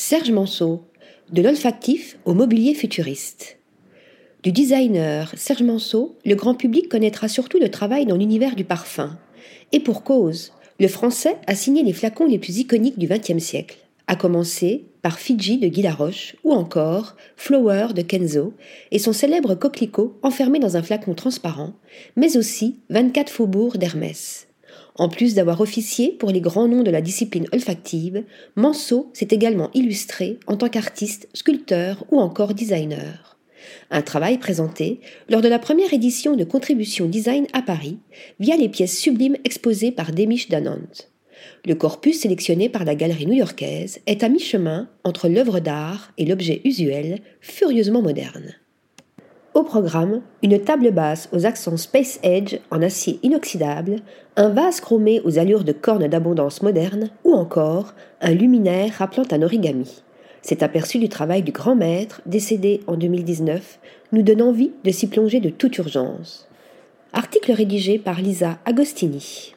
Serge Manceau, de l'olfactif au mobilier futuriste. Du designer Serge Manceau, le grand public connaîtra surtout le travail dans l'univers du parfum. Et pour cause, le français a signé les flacons les plus iconiques du XXe siècle, à commencer par Fiji de Guy Laroche ou encore Flower de Kenzo et son célèbre coquelicot enfermé dans un flacon transparent, mais aussi 24 faubourgs d'Hermès. En plus d'avoir officié pour les grands noms de la discipline olfactive, Manceau s'est également illustré en tant qu'artiste, sculpteur ou encore designer. Un travail présenté lors de la première édition de Contribution Design à Paris via les pièces sublimes exposées par Demisch Danant. Le corpus sélectionné par la galerie new-yorkaise est à mi-chemin entre l'œuvre d'art et l'objet usuel, furieusement moderne. Au programme, une table basse aux accents Space Edge en acier inoxydable, un vase chromé aux allures de cornes d'abondance moderne ou encore un luminaire rappelant un origami. Cet aperçu du travail du grand maître, décédé en 2019, nous donne envie de s'y plonger de toute urgence. Article rédigé par Lisa Agostini.